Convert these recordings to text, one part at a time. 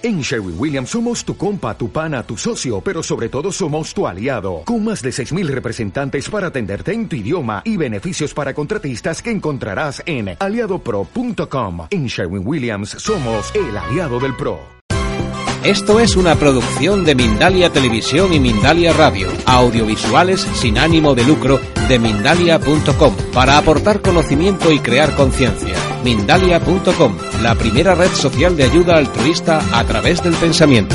En Sherwin Williams somos tu compa, tu pana, tu socio, pero sobre todo somos tu aliado, con más de 6.000 representantes para atenderte en tu idioma y beneficios para contratistas que encontrarás en aliadopro.com. En Sherwin Williams somos el aliado del PRO. Esto es una producción de Mindalia Televisión y Mindalia Radio, audiovisuales sin ánimo de lucro de mindalia.com, para aportar conocimiento y crear conciencia. Mindalia.com, la primera red social de ayuda altruista a través del pensamiento.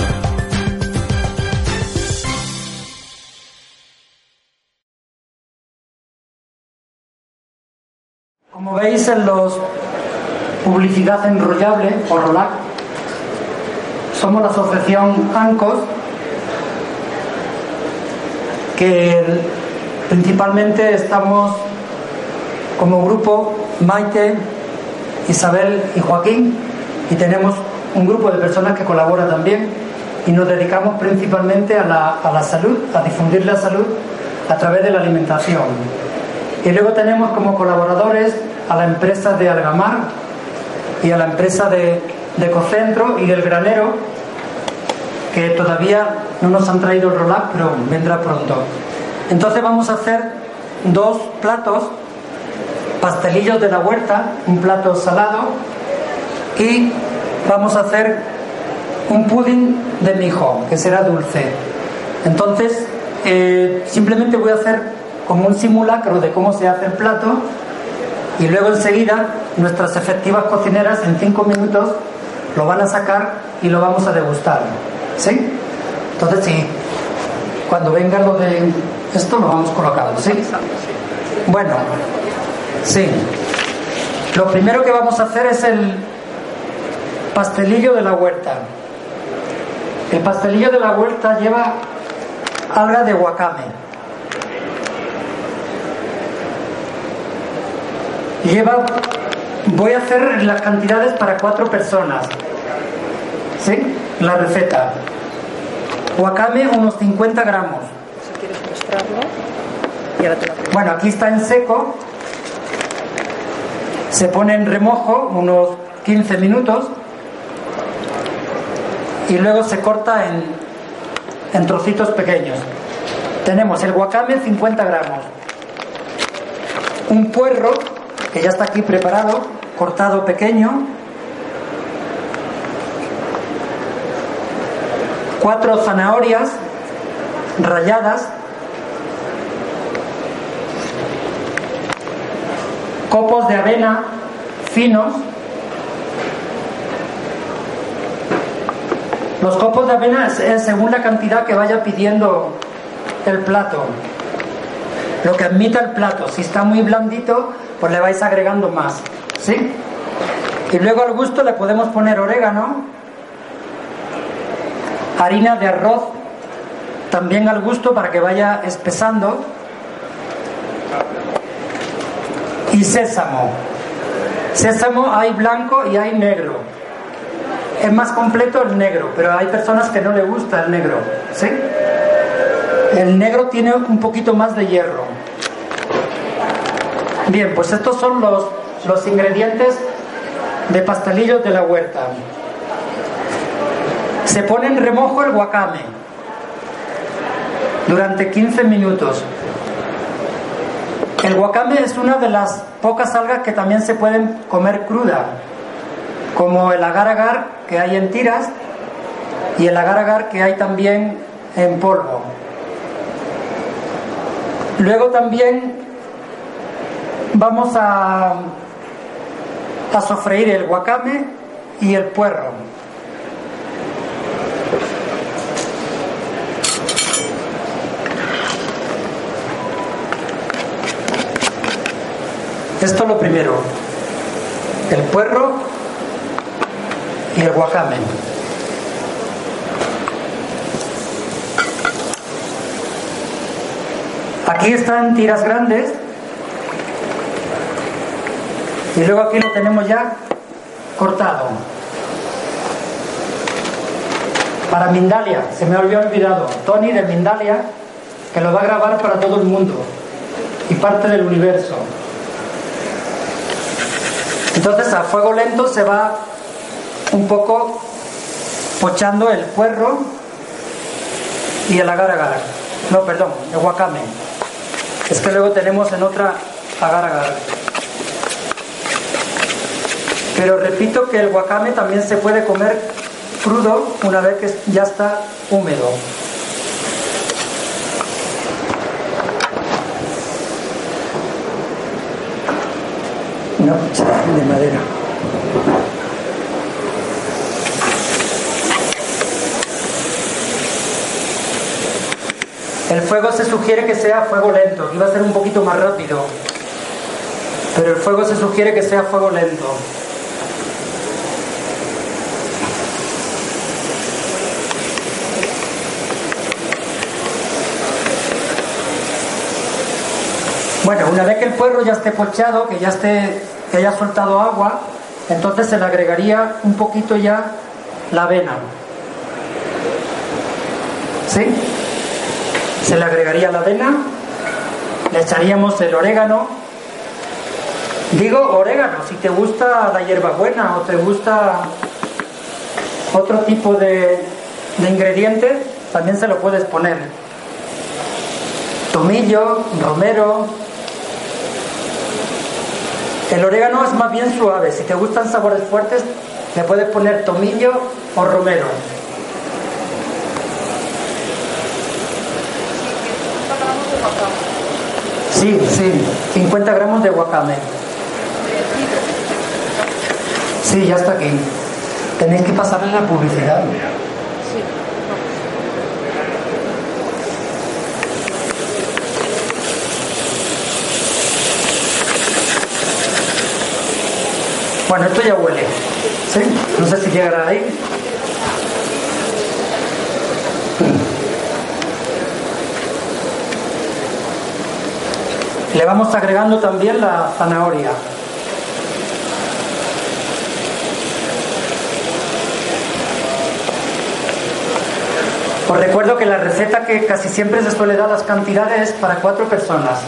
Como veis en los publicidad enrollable o ROLAC, somos la asociación ANCOS que principalmente estamos como grupo Maite, Isabel y Joaquín y tenemos un grupo de personas que colabora también y nos dedicamos principalmente a la, a la salud, a difundir la salud a través de la alimentación. Y luego tenemos como colaboradores a la empresa de Algamar y a la empresa de, de Ecocentro y del Granero, que todavía no nos han traído el roll pero vendrá pronto. Entonces vamos a hacer dos platos, pastelillos de la huerta, un plato salado, y vamos a hacer un pudding de mijo, que será dulce. Entonces, eh, simplemente voy a hacer como un simulacro de cómo se hace el plato y luego enseguida nuestras efectivas cocineras en cinco minutos lo van a sacar y lo vamos a degustar. ¿Sí? Entonces sí, cuando venga lo de esto lo vamos colocando, ¿sí? Bueno, sí. Lo primero que vamos a hacer es el pastelillo de la huerta. El pastelillo de la huerta lleva alga de wakame. Lleva, voy a hacer las cantidades para cuatro personas. ¿Sí? La receta. Wakame unos 50 gramos. Bueno, aquí está en seco. Se pone en remojo unos 15 minutos. Y luego se corta en, en trocitos pequeños. Tenemos el wakame 50 gramos. Un puerro, que ya está aquí preparado, cortado pequeño. Cuatro zanahorias ralladas. Copos de avena finos. Los copos de avena es, según la cantidad que vaya pidiendo el plato. Lo que admita el plato. Si está muy blandito, pues le vais agregando más. ¿Sí? Y luego al gusto le podemos poner orégano, harina de arroz, también al gusto para que vaya espesando, y sésamo. Sésamo hay blanco y hay negro. Es más completo el negro, pero hay personas que no le gusta el negro. ¿Sí? El negro tiene un poquito más de hierro. Bien, pues estos son los, los ingredientes de pastelillos de la huerta. Se pone en remojo el wakame durante 15 minutos. El wakame es una de las pocas algas que también se pueden comer cruda, como el agar-agar que hay en tiras y el agar-agar que hay también en polvo. Luego también vamos a, a sofreír el wakame y el puerro. Esto es lo primero. El puerro y el wakame. Aquí están tiras grandes. Y luego aquí lo tenemos ya cortado. Para Mindalia, se me había olvidado. Tony de Mindalia, que lo va a grabar para todo el mundo y parte del universo. Entonces a fuego lento se va un poco pochando el puerro y el agar. No, perdón, el wakame. Es que luego tenemos en otra agar. Pero repito que el wakame también se puede comer crudo una vez que ya está húmedo. No, de madera. El fuego se sugiere que sea fuego lento, iba a ser un poquito más rápido, pero el fuego se sugiere que sea fuego lento. Bueno, una vez que el puerro ya esté pochado, que ya esté, que haya soltado agua, entonces se le agregaría un poquito ya la avena. ¿Sí? Se le agregaría la avena, le echaríamos el orégano. Digo orégano, si te gusta la hierbabuena o te gusta otro tipo de, de ingrediente, también se lo puedes poner. Tomillo, romero, el orégano es más bien suave. Si te gustan sabores fuertes, le puedes poner tomillo o romero. Sí, sí, 50 gramos de wakame. Sí, ya está aquí. Tenéis que pasarle la publicidad. Bueno, esto ya huele. ¿Sí? No sé si llegará ahí. Le vamos agregando también la zanahoria. Os recuerdo que la receta que casi siempre se suele dar las cantidades para cuatro personas.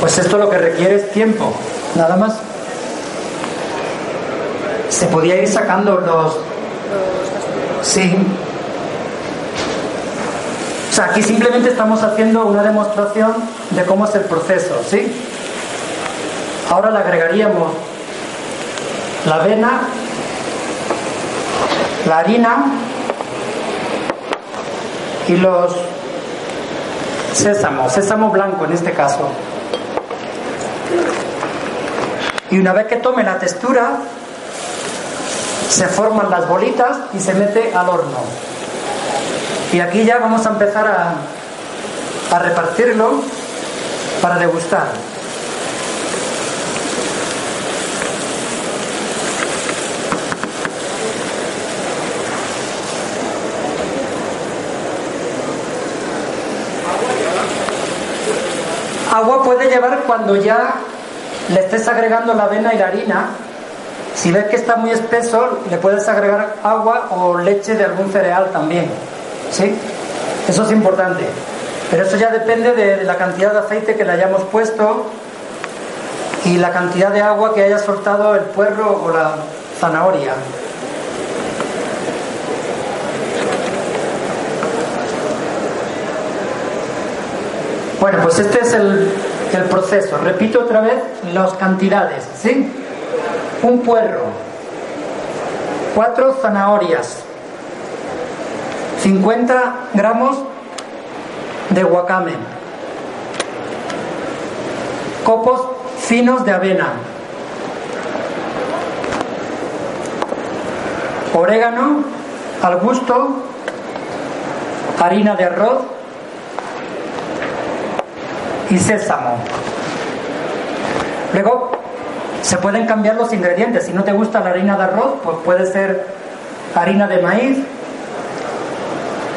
Pues esto lo que requiere es tiempo, nada más. Se podía ir sacando los... Sí, aquí simplemente estamos haciendo una demostración de cómo es el proceso, ¿sí? Ahora le agregaríamos la avena, la harina y los sésamo, sésamo blanco en este caso. Y una vez que tome la textura, se forman las bolitas y se mete al horno. Y aquí ya vamos a empezar a, a repartirlo para degustar. Agua puede llevar cuando ya le estés agregando la avena y la harina. Si ves que está muy espeso, le puedes agregar agua o leche de algún cereal también. ¿Sí? Eso es importante. Pero eso ya depende de la cantidad de aceite que le hayamos puesto y la cantidad de agua que haya soltado el puerro o la zanahoria. Bueno, pues este es el, el proceso. Repito otra vez las cantidades, ¿sí? Un puerro, cuatro zanahorias, 50 gramos de wakame, copos finos de avena, orégano al gusto, harina de arroz y sésamo. Luego se pueden cambiar los ingredientes. Si no te gusta la harina de arroz, pues puede ser harina de maíz,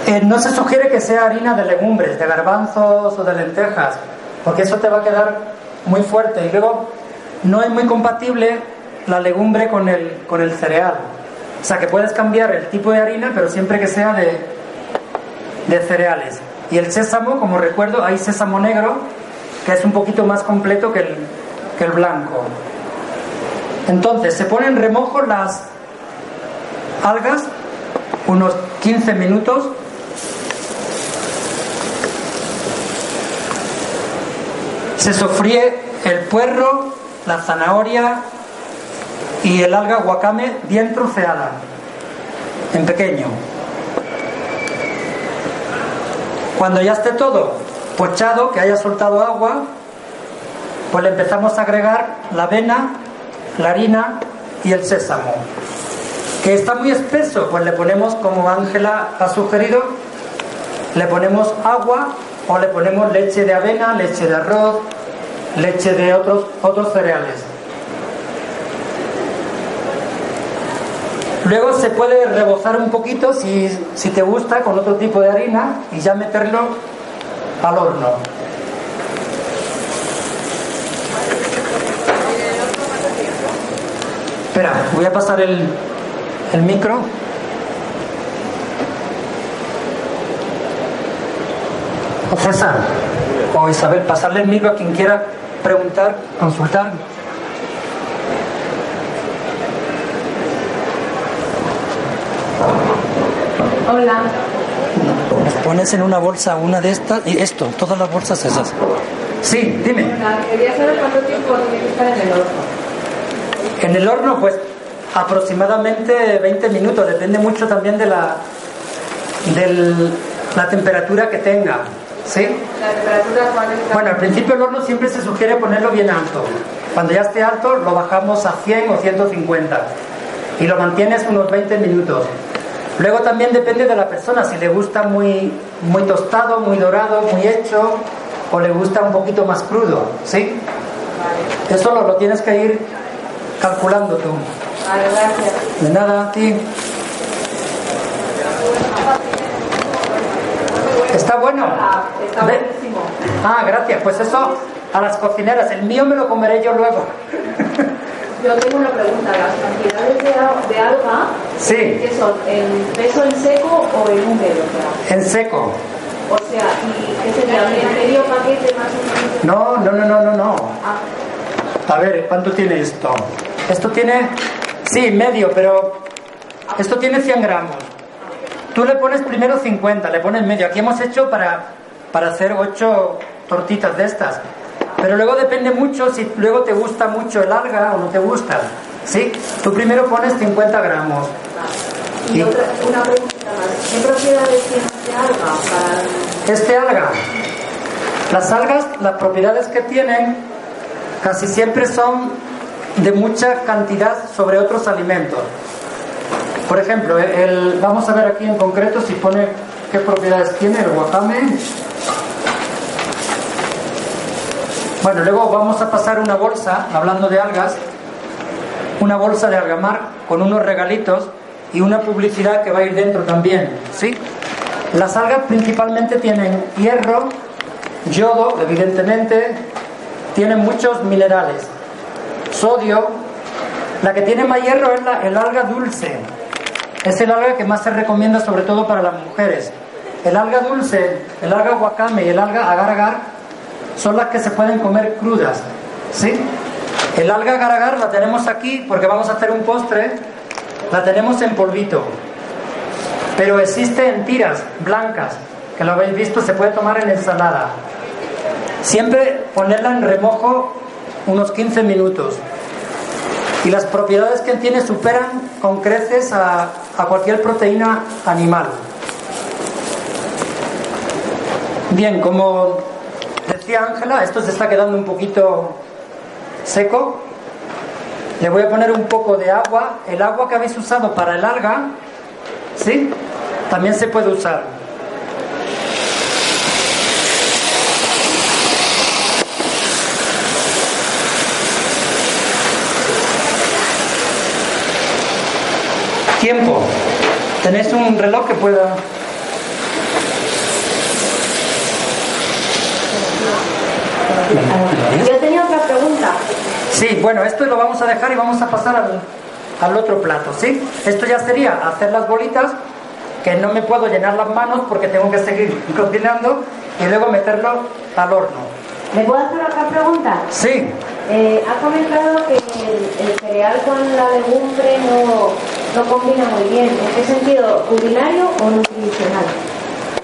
eh, no se sugiere que sea harina de legumbres, de garbanzos o de lentejas, porque eso te va a quedar muy fuerte y luego no es muy compatible la legumbre con el, con el cereal. O sea que puedes cambiar el tipo de harina, pero siempre que sea de, de cereales. Y el sésamo, como recuerdo, hay sésamo negro, que es un poquito más completo que el, que el blanco. Entonces, se ponen en remojo las algas unos 15 minutos. Se sofríe el puerro, la zanahoria y el alga wakame bien troceada, en pequeño. Cuando ya esté todo pochado, que haya soltado agua, pues le empezamos a agregar la avena, la harina y el sésamo. Que está muy espeso, pues le ponemos, como Ángela ha sugerido, le ponemos agua o le ponemos leche de avena, leche de arroz, leche de otros, otros cereales. Luego se puede rebozar un poquito si, si te gusta con otro tipo de harina y ya meterlo al horno. Espera, voy a pasar el, el micro. O César, o Isabel, pasarle el micro a quien quiera preguntar, consultar. Hola. Pones en una bolsa una de estas y esto, todas las bolsas esas. Sí, dime. Hola, Quería saber cuánto tiempo tiene que estar en el horno. En el horno, pues aproximadamente 20 minutos, depende mucho también de la, de la temperatura que tenga. ¿Sí? La temperatura cuál es? Bueno, al principio el horno siempre se sugiere ponerlo bien alto. Cuando ya esté alto lo bajamos a 100 o 150 y lo mantienes unos 20 minutos. Luego también depende de la persona, si le gusta muy, muy tostado, muy dorado, muy hecho o le gusta un poquito más crudo, ¿sí? Eso lo, lo tienes que ir calculando tú. Vale, gracias. De nada, a ti. ¿Está bueno? Ah, Está buenísimo. Ah, gracias. Pues eso a las cocineras. El mío me lo comeré yo luego. Yo tengo una pregunta. ¿Las cantidades de, de alga Sí, qué son? ¿En peso en seco o en húmedo? En seco. O sea, ¿y qué sería? ¿Un medio paquete más o menos? No, no, no, no, no, no. Ah, A ver, ¿cuánto tiene esto? Esto tiene, sí, medio, pero esto tiene 100 gramos. Tú le pones primero 50, le pones medio. Aquí hemos hecho para, para hacer 8 tortitas de estas. Pero luego depende mucho si luego te gusta mucho el alga o no te gusta. ¿Sí? Tú primero pones 50 gramos. y Y- otra, una pregunta más. ¿Qué propiedades tiene este alga para Este alga, las algas, las propiedades que tienen casi siempre son de mucha cantidad sobre otros alimentos. Por ejemplo, el, vamos a ver aquí en concreto si pone qué propiedades tiene el wakame. Bueno, luego vamos a pasar una bolsa, hablando de algas, una bolsa de algamar con unos regalitos y una publicidad que va a ir dentro también, ¿sí? Las algas principalmente tienen hierro, yodo, evidentemente, tienen muchos minerales, sodio. La que tiene más hierro es la, el alga dulce. Es el alga que más se recomienda sobre todo para las mujeres. El alga dulce, el alga wakame y el alga agar-agar son las que se pueden comer crudas. ¿Sí? El alga agar-agar la tenemos aquí porque vamos a hacer un postre. La tenemos en polvito. Pero existe en tiras blancas, que lo habéis visto, se puede tomar en ensalada. Siempre ponerla en remojo unos 15 minutos. Y las propiedades que tiene superan con creces a, a cualquier proteína animal. Bien, como Ángela, esto se está quedando un poquito seco. Le voy a poner un poco de agua. El agua que habéis usado para el alga, ¿sí? También se puede usar. Tiempo. ¿Tenéis un reloj que pueda...? Yo tenía otra pregunta. Sí, bueno, esto lo vamos a dejar y vamos a pasar al, al otro plato, ¿sí? Esto ya sería hacer las bolitas, que no me puedo llenar las manos porque tengo que seguir cocinando y luego meterlo al horno. ¿Me puedo hacer otra pregunta? Sí, Eh, ha comentado que el, el cereal con la legumbre no, no combina muy bien. ¿En qué sentido? ¿Culinario o nutricional?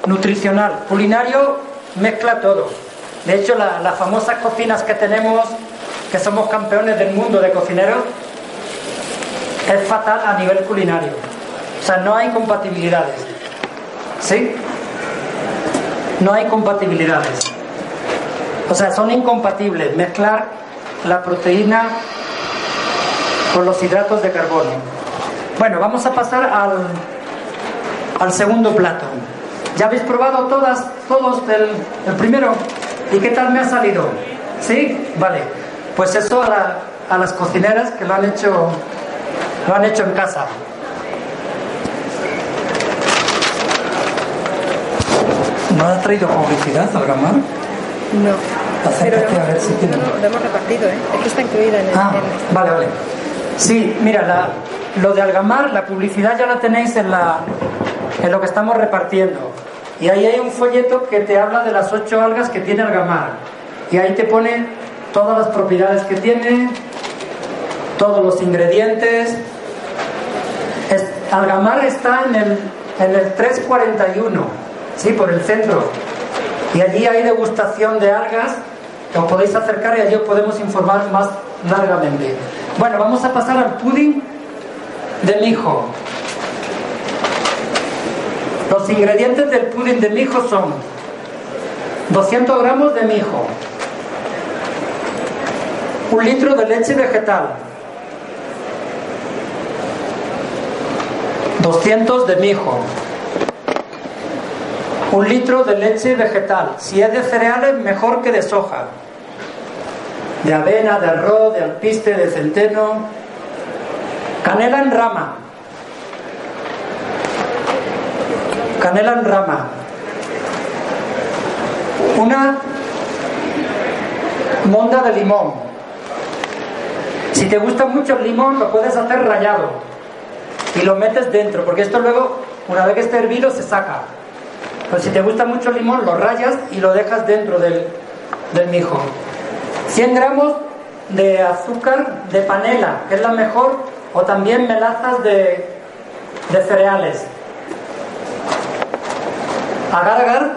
nutricional, culinario, mezcla todo. De hecho, la- las famosas cocinas que tenemos, que somos campeones del mundo de cocineros, es fatal a nivel culinario. O sea, no hay compatibilidades. ¿Sí? No hay compatibilidades. O sea, son incompatibles mezclar la proteína con los hidratos de carbono. Bueno, vamos a pasar al, al segundo plato. ¿Ya habéis probado todas, todos el primero? ¿Y qué tal me ha salido? ¿Sí? Vale. Pues eso a, la- a las cocineras que lo han hecho, lo han hecho en casa. ¿No ha traído publicidad Algamar? No. Acércate Pero lo a ver hemos, si tiene. no, lo hemos repartido, ¿eh? Es que está incluida en el. Ah, en- vale, vale. Sí, mira, la- lo de Algamar, la publicidad ya la tenéis en, la, en lo que estamos repartiendo. Y ahí hay un folleto que te habla de las ocho algas que tiene Algamar. Y ahí te pone todas las propiedades que tiene, todos los ingredientes. Es- Algamar está en el, en el 341, sí, por el centro. Y allí hay degustación de algas os podéis acercar y allí os podemos informar más largamente. Bueno, vamos a pasar al pudding de mijo. Los ingredientes del pudding de mijo son 200 gramos de mijo, un litro de leche vegetal, 200 de mijo, un litro de leche vegetal. Si es de cereales, mejor que de soja. De avena, de arroz, de alpiste, de centeno. Canela en rama. Canela en rama. Una monda de limón. Si te gusta mucho el limón, lo puedes hacer rallado. Y lo metes dentro, porque esto luego, una vez que esté hervido, se saca. Pues si te gusta mucho el limón, lo rayas y lo dejas dentro del, del mijo. 100 gramos de azúcar de panela, que es la mejor, o también melazas de, de cereales. Agar agar,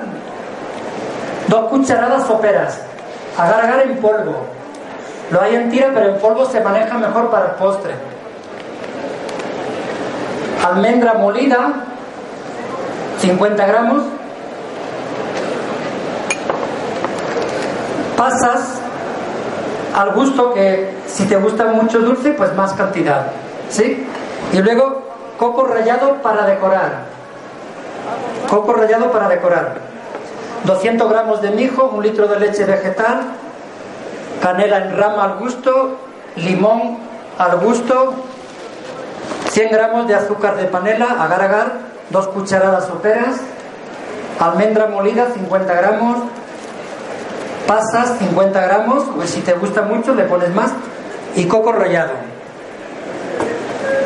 dos cucharadas soperas. Agar agar en polvo. Lo hay en tira, pero en polvo se maneja mejor para el postre. Almendra molida, 50 gramos. Pasas al gusto que si te gusta mucho dulce, pues más cantidad. ¿Sí? Y luego coco rallado para decorar. Coco rallado para decorar. 200 gramos de mijo, un litro de leche vegetal, canela en rama al gusto, limón al gusto, 100 gramos de azúcar de panela, agar agar, dos cucharadas soperas, almendra molida 50 gramos, pasas 50 gramos, o si te gusta mucho le pones más, y coco rallado.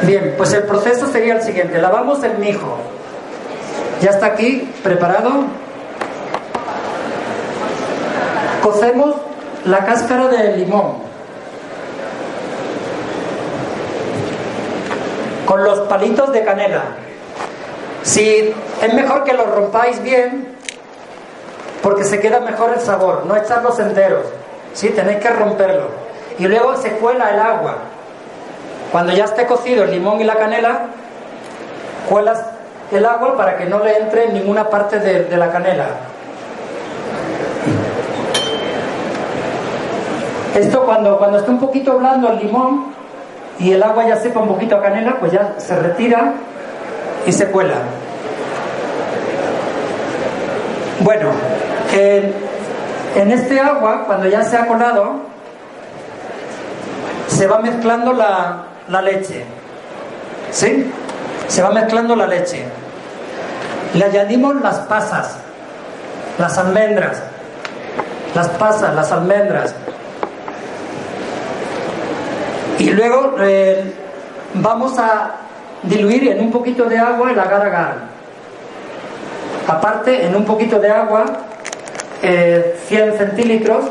Bien, pues el proceso sería el siguiente, lavamos el mijo, ya está aquí preparado, cocemos la cáscara del limón. Con los palitos de canela. Si es mejor que los rompáis bien, porque se queda mejor el sabor, no echarlos enteros. Sí, tenéis que romperlo. Y luego se cuela el agua. Cuando ya esté cocido el limón y la canela, cuelas el agua para que no le entre en ninguna parte de, de la canela. Esto cuando, cuando esté un poquito blando el limón y el agua ya sepa un poquito a canela, pues ya se retira y se cuela. Bueno, en, en este agua, cuando ya se ha colado, se va mezclando la, la leche. ¿Sí? Se va mezclando la leche. Le añadimos las pasas, las almendras, las pasas, las almendras. Y luego eh, vamos a diluir en un poquito de agua el agar agar. Aparte, en un poquito de agua, 100 eh, centímetros,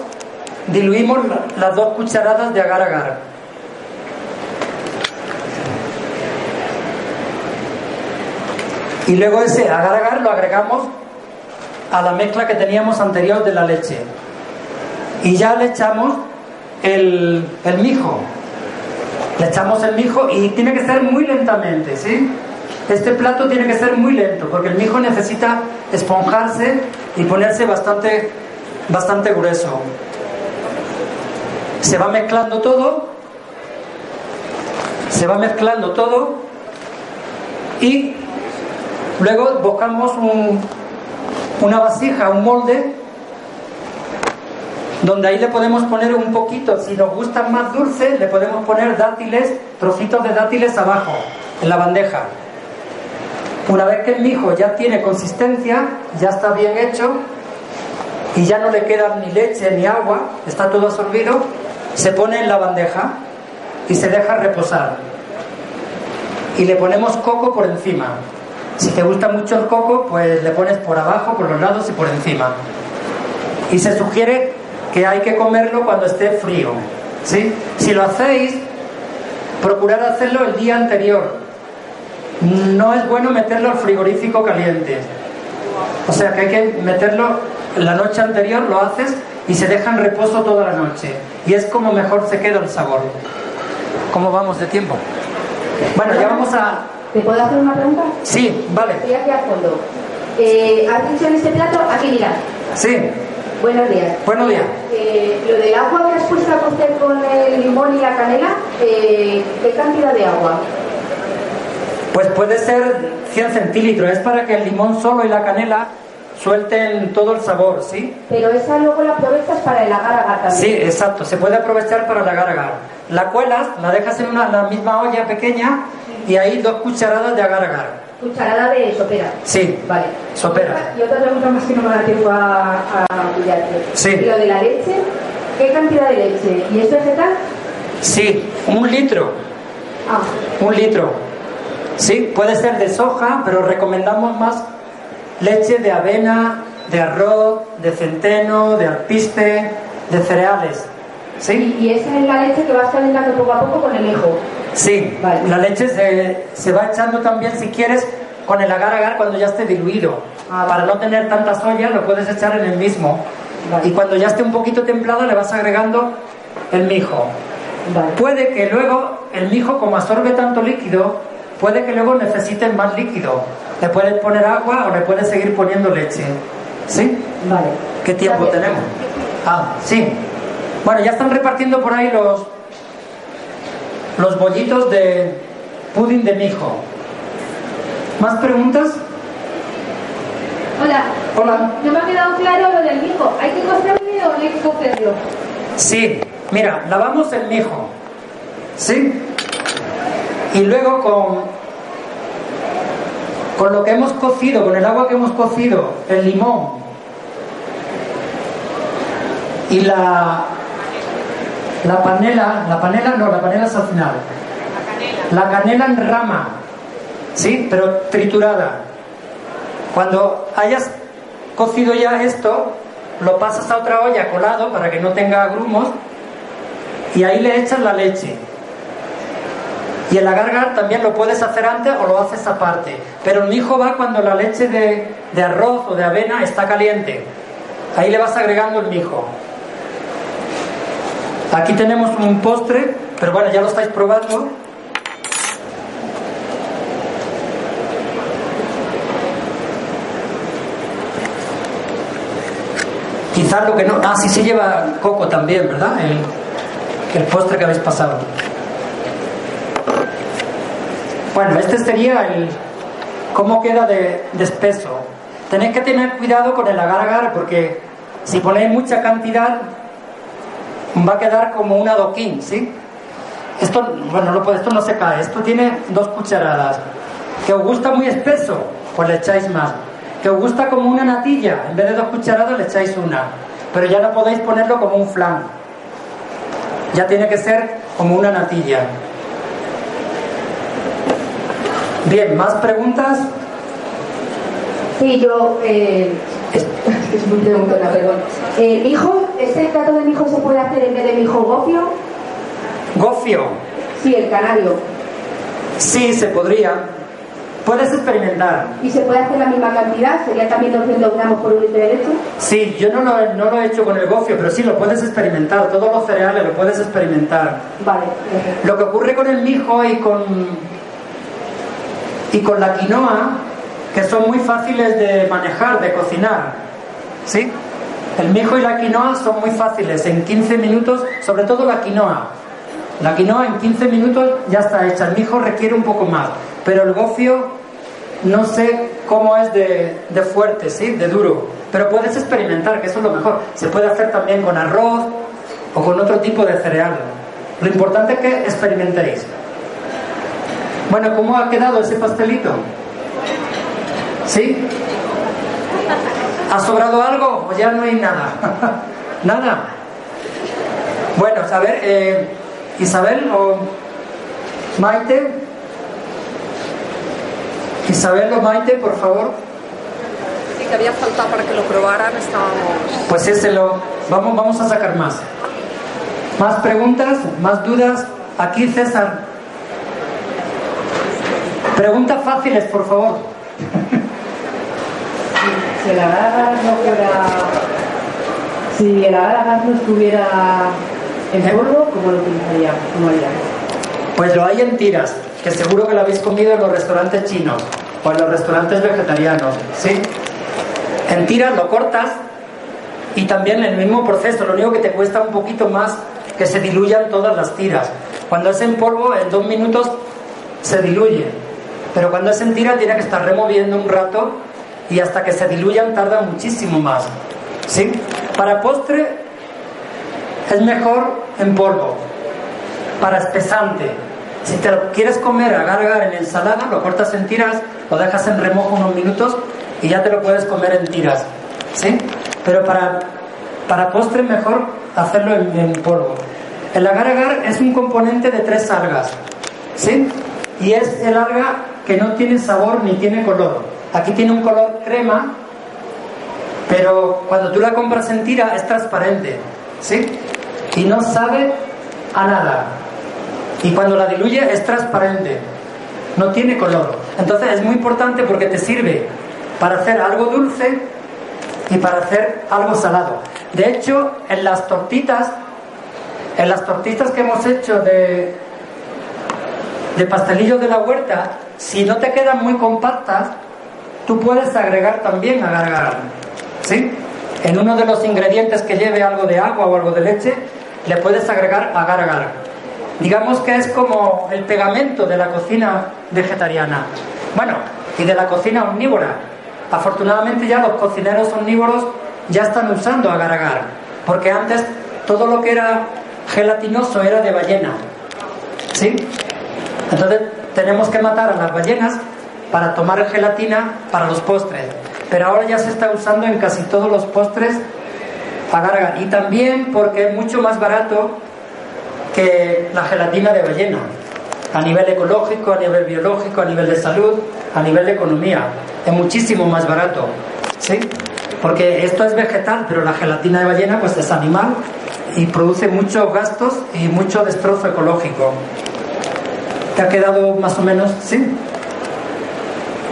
diluimos las dos cucharadas de agar agar. Y luego ese agar agar lo agregamos a la mezcla que teníamos anterior de la leche. Y ya le echamos el, el mijo. Le echamos el mijo y tiene que ser muy lentamente, ¿sí? Este plato tiene que ser muy lento porque el mijo necesita esponjarse y ponerse bastante, bastante grueso. Se va mezclando todo, se va mezclando todo y luego buscamos una vasija, un molde, donde ahí le podemos poner un poquito, si nos gustan más dulces, le podemos poner dátiles, trocitos de dátiles abajo, en la bandeja. Una vez que el mijo ya tiene consistencia, ya está bien hecho y ya no le queda ni leche ni agua, está todo absorbido, se pone en la bandeja y se deja reposar. Y le ponemos coco por encima. Si te gusta mucho el coco, pues le pones por abajo, por los lados y por encima. Y se sugiere que hay que comerlo cuando esté frío. ¿sí? Si lo hacéis, procurad hacerlo el día anterior, no es bueno meterlo al frigorífico caliente. O sea que hay que meterlo la noche anterior, lo haces y se deja en reposo toda la noche. Y es como mejor se queda el sabor. ¿Cómo vamos de tiempo? Bueno, ya vamos a... ¿Te puedo hacer una pregunta? Sí, vale. Estoy aquí al fondo. Eh, ¿Has dicho en este plato? Aquí mira. Sí. Buenos días. Buenos días. Eh, lo del agua que has puesto a cocer con el limón y la canela, eh, ¿qué cantidad de agua? Pues puede ser 100 centímetros, es para que el limón solo y la canela suelten todo el sabor, ¿sí? Pero esa luego la aprovechas para el agar agar también. Sí, exacto, se puede aprovechar para el agar agar. La cuelas, la dejas en una, la misma olla pequeña y ahí dos cucharadas de agar agar. Cucharada de sopera. Sí, vale. Sopera. Y otra pregunta más que no me da tiempo a, a Sí. Lo de la leche, ¿qué cantidad de leche? ¿Y es vegetal? Sí, un litro. Ah. Un litro. Sí, puede ser de soja, pero recomendamos más leche de avena, de arroz, de centeno, de alpiste, de cereales. ¿Sí? Y esa es la leche que vas calentando poco a poco con el hijo. Sí, la leche se, va echando también si quieres con el agar agar cuando ya esté diluido. Ah, Para no tener tanta soya lo puedes echar en el mismo. Y cuando ya esté un poquito templado le vas agregando el mijo. Puede que luego el mijo como absorbe tanto líquido puede que luego necesiten más líquido. Le puedes poner agua o le puedes seguir poniendo leche. ¿Sí? Vale. ¿Qué tiempo tenemos? Ah, sí. Bueno, ya están repartiendo por ahí los los bollitos de pudding de mijo. ¿Más preguntas? Hola. Hola. No me ha quedado claro lo del mijo. ¿Hay que cocerlo o no hay que cocerlo? Sí. Mira, lavamos el mijo. ¿Sí? Y luego con, con lo que hemos cocido, con el agua que hemos cocido, el limón y la, la panela, la panela no, la panela es al final. La canela en rama, ¿sí? Pero triturada. Cuando hayas cocido ya esto, lo pasas a otra olla colado para que no tenga grumos y ahí le echas la leche. Y el agar también lo puedes hacer antes o lo haces aparte. Pero el mijo va cuando la leche de, arroz o de avena está caliente. Ahí le vas agregando el mijo. Aquí tenemos un postre, pero bueno, ya lo estáis probando. Quizás lo que no. Ah, sí se lleva coco también, ¿verdad? El, el postre que habéis pasado. Bueno, este sería el cómo queda de, espeso. Tenéis que tener cuidado con el agar agar porque si ponéis mucha cantidad va a quedar como un adoquín, ¿sí? Esto, bueno, no, esto no se cae, esto tiene dos cucharadas. Que os gusta muy espeso, pues le echáis más. Que os gusta como una natilla, en vez de dos cucharadas le echáis una. pero ya no podéis ponerlo como un flan. Ya tiene que ser como una natilla. Bien, ¿más preguntas? Sí, yo. Eh, es muy preguntona, perdón. Eh, hijo, ¿este plato de mi hijo se puede hacer en vez de mi hijo gofio? ¿Gofio? Sí, el canario. Sí, se podría. Puedes experimentar. ¿Y se puede hacer la misma cantidad? ¿Sería también 200 gramos por un litro de leche? Sí, yo no lo, no lo he hecho con el gofio, pero sí lo puedes experimentar. Todos los cereales lo puedes experimentar. Vale. Lo que ocurre con el mijo y con y con la quinoa, que son muy fáciles de manejar, de cocinar. ¿Sí? El mijo y la quinoa son muy fáciles, en 15 minutos, sobre todo la quinoa. La quinoa en 15 minutos ya está hecha, el mijo requiere un poco más, pero el gofio no sé cómo es de, de fuerte, ¿sí? De duro, pero puedes experimentar, que eso es lo mejor. Se puede hacer también con arroz o con otro tipo de cereal. Lo importante es que experimentéis. Bueno, ¿cómo ha quedado ese pastelito? ¿Sí? ¿Ha sobrado algo o ya no hay nada? ¿Nada? Bueno, a ver, eh, Isabel o Maite. Isabel o Maite, por favor. Sí, que había faltado para que lo probaran, estábamos... Pues ese lo... Vamos, vamos a sacar más. ¿Más preguntas? ¿Más dudas? Aquí César. Preguntas fáciles, por favor. Si el agar no fuera. Si el agar no estuviera en polvo, ¿cómo lo utilizaría? ¿Cómo haría? Pues lo hay en tiras, que seguro que lo habéis comido en los restaurantes chinos o en los restaurantes vegetarianos, ¿sí? En tiras lo cortas y también el mismo proceso, lo único que te cuesta un poquito más que se diluyan todas las tiras. Cuando es en polvo, en dos minutos se diluye, pero cuando es en tira tiene que estar removiendo un rato y hasta que se diluyan tarda muchísimo más, ¿sí? Para postre es mejor en polvo, para espesante. Si te lo quieres comer agar agar en ensalada, lo cortas en tiras, lo dejas en remojo unos minutos y ya te lo puedes comer en tiras. ¿Sí? Pero para, para postre mejor hacerlo en, en polvo. El agar agar es un componente de tres algas. ¿Sí? Y es el alga que no tiene sabor ni tiene color. Aquí tiene un color crema, pero cuando tú la compras en tira es transparente. ¿Sí? Y no sabe a nada. Y cuando la diluye es transparente, no tiene color. Entonces es muy importante porque te sirve para hacer algo dulce y para hacer algo salado. De hecho, en las tortitas, en las tortitas que hemos hecho de, de pastelillos de la huerta, si no te quedan muy compactas, tú puedes agregar también agar. ¿Sí? En uno de los ingredientes que lleve algo de agua o algo de leche, le puedes agregar agar agar. Digamos que es como el pegamento de la cocina vegetariana. Bueno, y de la cocina omnívora. Afortunadamente ya los cocineros omnívoros ya están usando agar agar, porque antes todo lo que era gelatinoso era de ballena. ¿Sí? Entonces tenemos que matar a las ballenas para tomar gelatina para los postres. Pero ahora ya se está usando en casi todos los postres agar agar. Y también porque es mucho más barato que la gelatina de ballena, a nivel ecológico, a nivel biológico, a nivel de salud, a nivel de economía. Es muchísimo más barato, ¿sí? Porque esto es vegetal, pero la gelatina de ballena pues es animal y produce muchos gastos y mucho destrozo ecológico. ¿Te ha quedado más o menos? ¿Sí?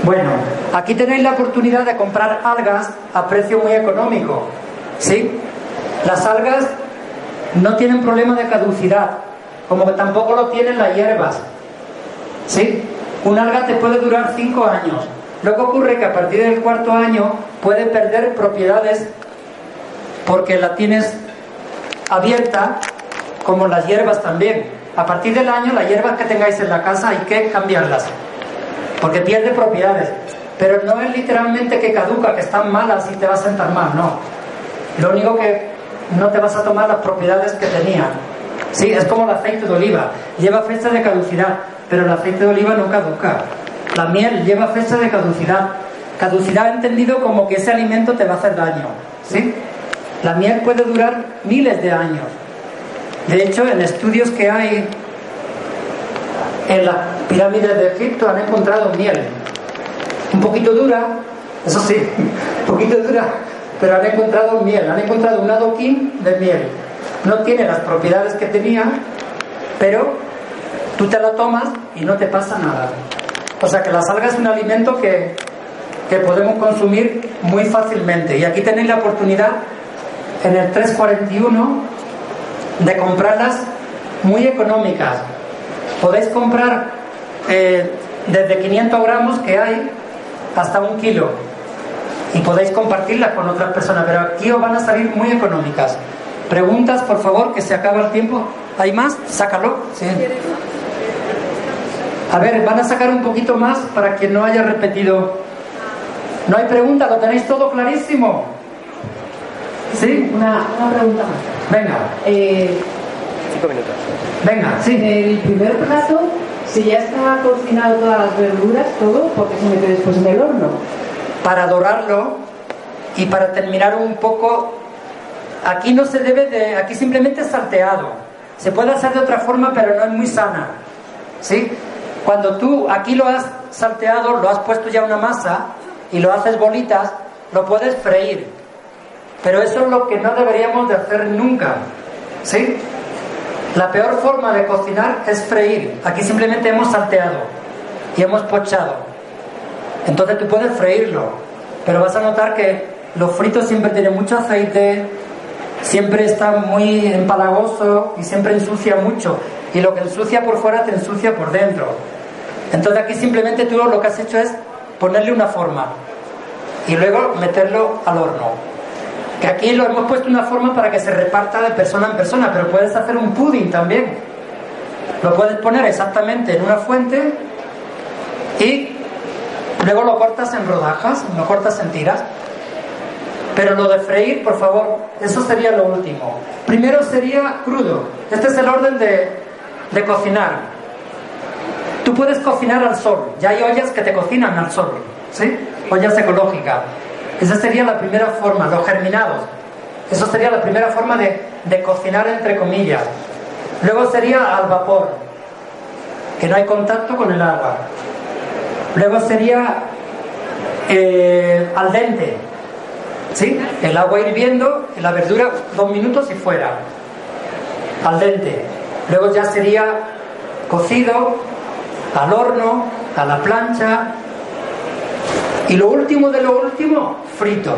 Bueno, aquí tenéis la oportunidad de comprar algas a precio muy económico. ¿Sí? Las algas no tienen problema de caducidad, como que tampoco lo tienen las hierbas. ¿Sí? Un alga te puede durar cinco años. Que ocurre que a partir del cuarto año puede perder propiedades porque la tienes abierta, como las hierbas también. A partir del año, las hierbas que tengáis en la casa hay que cambiarlas, porque pierde propiedades. Pero no es literalmente que caduca, que están malas y te va a sentar mal, no. Lo único que no te vas a tomar las propiedades que tenían. Sí, es como el aceite de oliva, lleva fecha de caducidad, pero el aceite de oliva no caduca. La miel lleva fecha de caducidad. Caducidad entendido como que ese alimento te va a hacer daño, ¿sí? La miel puede durar miles de años. De hecho, en estudios que hay en las pirámides de Egipto han encontrado miel. Un poquito dura, eso sí, un poquito dura, pero han encontrado miel, han encontrado un adoquín de miel. No tiene las propiedades que tenía, pero tú te la tomas y no te pasa nada. O sea que la salga es un alimento que, que podemos consumir muy fácilmente. Y aquí tenéis la oportunidad en el 341 de comprarlas muy económicas. Podéis comprar eh, desde 500 gramos que hay hasta un kilo y podéis compartirlas con otras personas, pero aquí os van a salir muy económicas. Preguntas, por favor, que se acaba el tiempo. ¿Hay más? Sácalo. Sí. A ver, van a sacar un poquito más para quien no haya repetido. No hay pregunta, lo tenéis todo clarísimo. ¿Sí? Una, una pregunta más. Venga. Eh, Cinco minutos. Venga, sí. el primer plato, si ya está cocinado todas las verduras, todo, porque se mete después en el horno? Para dorarlo y para terminar un poco. Aquí no se debe de. Aquí simplemente es salteado. Se puede hacer de otra forma, pero no es muy sana. ¿Sí? Cuando tú aquí lo has salteado, lo has puesto ya una masa y lo haces bolitas, lo puedes freír. Pero eso es lo que no deberíamos de hacer nunca. ¿Sí? La peor forma de cocinar es freír. Aquí simplemente hemos salteado y hemos pochado. Entonces tú puedes freírlo, pero vas a notar que los fritos siempre tienen mucho aceite, siempre está muy empalagoso y siempre ensucia mucho. Y lo que ensucia por fuera te ensucia por dentro. Entonces aquí simplemente tú lo que has hecho es ponerle una forma y luego meterlo al horno. Que aquí lo hemos puesto una forma para que se reparta de persona en persona, pero puedes hacer un pudding también. Lo puedes poner exactamente en una fuente y luego lo cortas en rodajas, lo cortas en tiras. Pero lo de freír, por favor, eso sería lo último. Primero sería crudo. Este es el orden de, de cocinar. Tú puedes cocinar al sol. Ya hay ollas que te cocinan al sol. ¿Sí? Ollas ecológicas. Esa sería la primera forma, los germinados. Eso sería la primera forma de, de cocinar entre comillas. Luego sería al vapor, que no hay contacto con el agua. Luego sería eh, al dente, ¿sí? El agua hirviendo, la verdura dos minutos y fuera. Al dente. Luego ya sería cocido, al horno, a la plancha, y lo último de lo último, frito.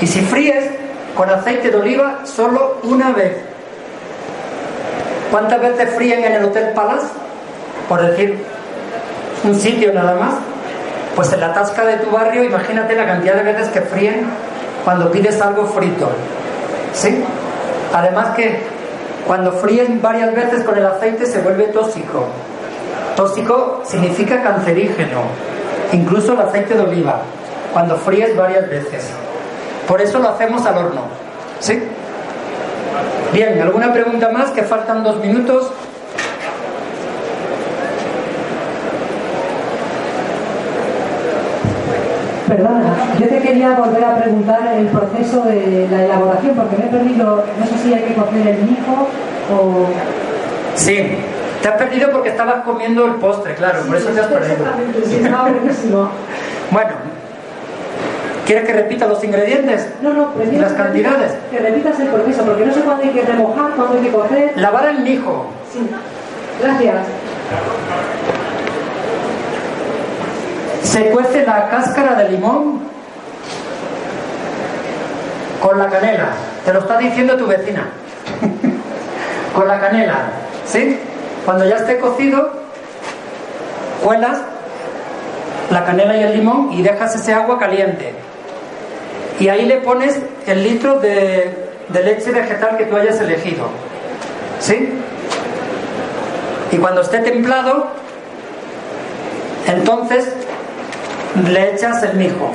Y si fríes con aceite de oliva, solo una vez. ¿Cuántas veces fríen en el Hotel Palace? Por decir un sitio nada más. Pues en la tasca de tu barrio, imagínate la cantidad de veces que fríen cuando pides algo frito. ¿Sí? Además que cuando fríen varias veces con el aceite se vuelve tóxico. Tóxico significa cancerígeno incluso el aceite de oliva, cuando fríes varias veces. Por eso lo hacemos al horno. ¿Sí? Bien, ¿alguna pregunta más? Que faltan dos minutos. Perdona, yo te quería volver a preguntar el proceso de la elaboración, porque me he perdido, no sé si hay que cocer el hijo o... Sí, te has perdido porque estabas comiendo el postre, claro, por eso te has perdido. Bueno, ¿quieres que repita los ingredientes? No, no, ¿Y las cantidades? Que repitas el proceso, porque no sé cuándo hay que remojar, cuándo hay que cocer. Lavar el mijo. Sí. Gracias. Se cuece la cáscara de limón con la canela. Te lo está diciendo tu vecina. con la canela. ¿Sí? Cuando ya esté cocido, cuelas la canela y el limón y dejas ese agua caliente. Y ahí le pones el litro de, leche vegetal que tú hayas elegido. ¿Sí? Y cuando esté templado, entonces le echas el mijo.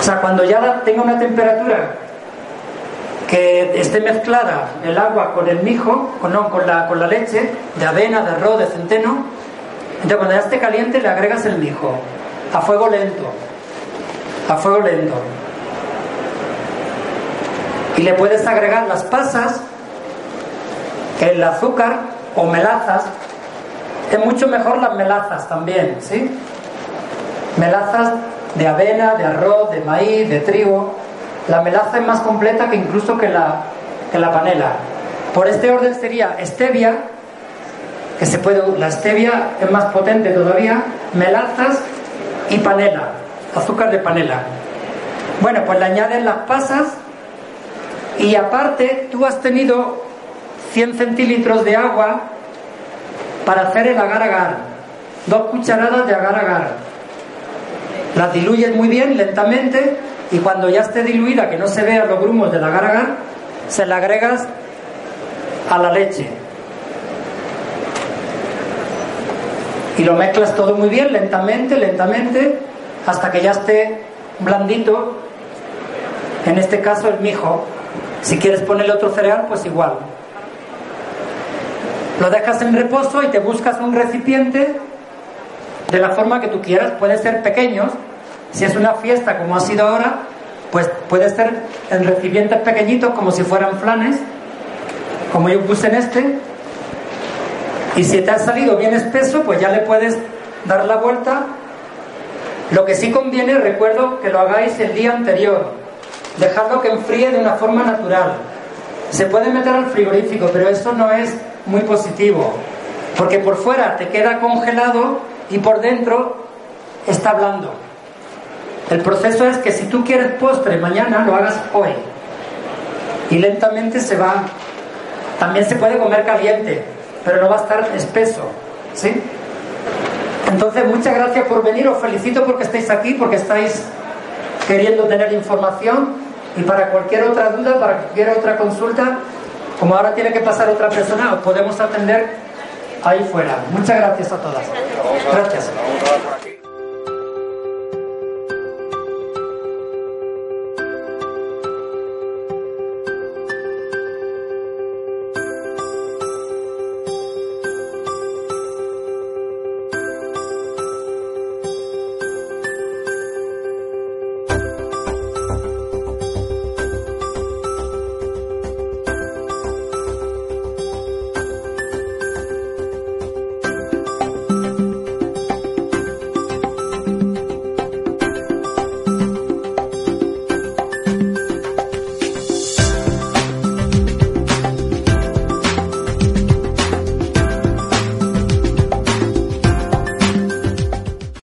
O sea, cuando ya tenga una temperatura que esté mezclada el agua con el mijo, con, no, con, la, con la leche de avena, de arroz, de centeno, entonces cuando ya esté caliente le agregas el mijo a fuego lento, a fuego lento. Y le puedes agregar las pasas, el azúcar o melazas. Es mucho mejor las melazas también, ¿sí? Melazas de avena, de arroz, de maíz, de trigo. La melaza es más completa que incluso que la, que la panela. Por este orden sería stevia, que se puede, la stevia es más potente todavía, melazas y panela, azúcar de panela. Bueno, pues le añades las pasas y aparte tú has tenido 100 centilitros de agua para hacer el agar-agar, dos cucharadas de agar-agar. Las diluyes muy bien, lentamente, y cuando ya esté diluida, que no se vean los grumos del agar-agar, se la agregas a la leche. Y lo mezclas todo muy bien, lentamente, lentamente, hasta que ya esté blandito. En este caso el mijo. Si quieres ponerle otro cereal, pues igual. Lo dejas en reposo y te buscas un recipiente de la forma que tú quieras. Puede ser pequeños. Si es una fiesta como ha sido ahora, pues puede ser en recipientes pequeñitos como si fueran flanes como yo puse en este, y si te ha salido bien espeso, pues ya le puedes dar la vuelta. Lo que sí conviene, recuerdo que lo hagáis el día anterior, dejadlo que enfríe de una forma natural. Se puede meter al frigorífico, pero eso no es muy positivo, porque por fuera te queda congelado y por dentro está blando. El proceso es que si tú quieres postre mañana, lo hagas hoy. Y lentamente se va también se puede comer caliente, pero no va a estar espeso. ¿Sí? Entonces, muchas gracias por venir. Os felicito porque estáis aquí, porque estáis queriendo tener información. Y para cualquier otra duda, para cualquier otra consulta, como ahora tiene que pasar otra persona, os podemos atender ahí fuera. Muchas gracias a todas. Gracias.